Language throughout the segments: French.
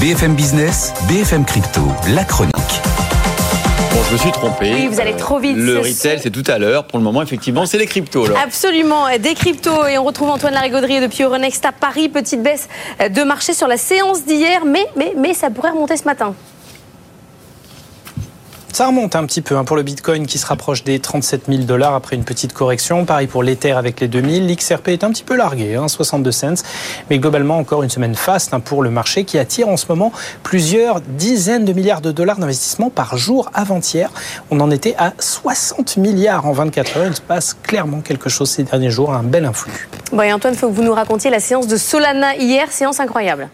BFM Business, BFM Crypto, la chronique. Bon, je me suis trompé. Oui, vous allez trop vite. Le retail, c'est tout à l'heure. Pour le moment, effectivement, c'est les cryptos. alors. Absolument, des cryptos. Et on retrouve Antoine Larigauderie depuis Euronext à Paris. Petite baisse de marché sur la séance d'hier, mais, mais, mais ça pourrait remonter ce matin. Ça remonte un petit peu hein, pour le Bitcoin qui se rapproche des 37 000 dollars après une petite correction. Pareil pour l'Ether avec les 2000. L'XRP est un petit peu largué, hein, 62 cents. Mais globalement, encore une semaine faste hein, pour le marché qui attire en ce moment plusieurs dizaines de milliards de dollars d'investissement par jour avant-hier. On en était à 60 milliards en 24 heures. Il se passe clairement quelque chose ces derniers jours, un bel influx. Bon, et Antoine, il faut que vous nous racontiez la séance de Solana hier, séance incroyable.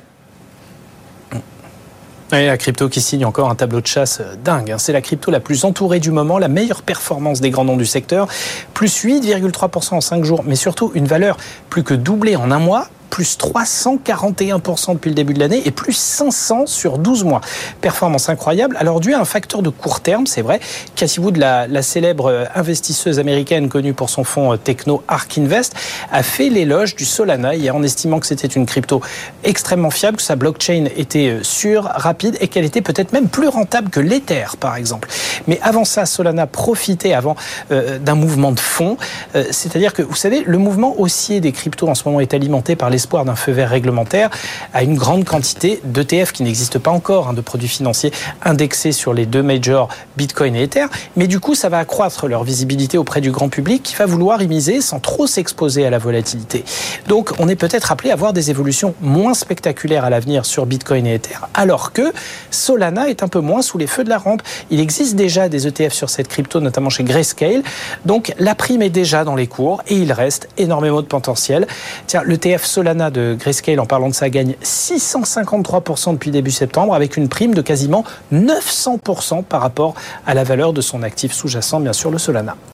La crypto qui signe encore un tableau de chasse dingue. hein. C'est la crypto la plus entourée du moment, la meilleure performance des grands noms du secteur, plus 8,3% en 5 jours, mais surtout une valeur plus que doublée en un mois plus 341% depuis le début de l'année et plus 500 sur 12 mois. Performance incroyable. Alors dû à un facteur de court terme, c'est vrai. Cathy Wood, la, célèbre euh, investisseuse américaine connue pour son fonds euh, techno Ark Invest, a fait l'éloge du Solana hier en estimant que c'était une crypto extrêmement fiable, que sa blockchain était euh, sûre, rapide et qu'elle était peut-être même plus rentable que l'Ether, par exemple. Mais avant ça, Solana profitait avant d'un mouvement de fond. C'est-à-dire que, vous savez, le mouvement haussier des cryptos en ce moment est alimenté par l'espoir d'un feu vert réglementaire à une grande quantité d'ETF qui n'existent pas encore, hein, de produits financiers indexés sur les deux majors Bitcoin et Ether. Mais du coup, ça va accroître leur visibilité auprès du grand public qui va vouloir y miser sans trop s'exposer à la volatilité. Donc, on est peut-être appelé à voir des évolutions moins spectaculaires à l'avenir sur Bitcoin et Ether, alors que Solana est un peu moins sous les feux de la rampe. Il existe déjà des ETF sur cette crypto, notamment chez Grayscale. Donc, la prime est déjà dans les cours et il reste énormément de potentiel. Tiens, l'ETF Solana de Grayscale, en parlant de ça, gagne 653% depuis début septembre avec une prime de quasiment 900% par rapport à la valeur de son actif sous-jacent, bien sûr, le Solana.